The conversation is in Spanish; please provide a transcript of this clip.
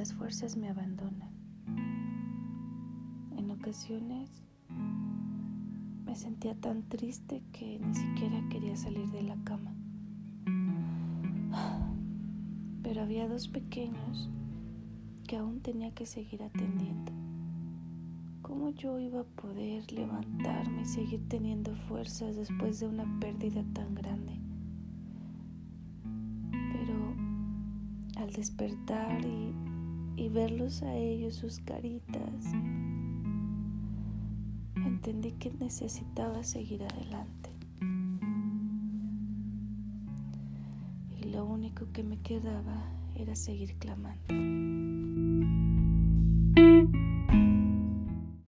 las fuerzas me abandonan. En ocasiones me sentía tan triste que ni siquiera quería salir de la cama. Pero había dos pequeños que aún tenía que seguir atendiendo. ¿Cómo yo iba a poder levantarme y seguir teniendo fuerzas después de una pérdida tan grande? Pero al despertar y, y verlos a ellos, sus caritas, entendí que necesitaba seguir adelante. Y lo único que me quedaba era seguir clamando.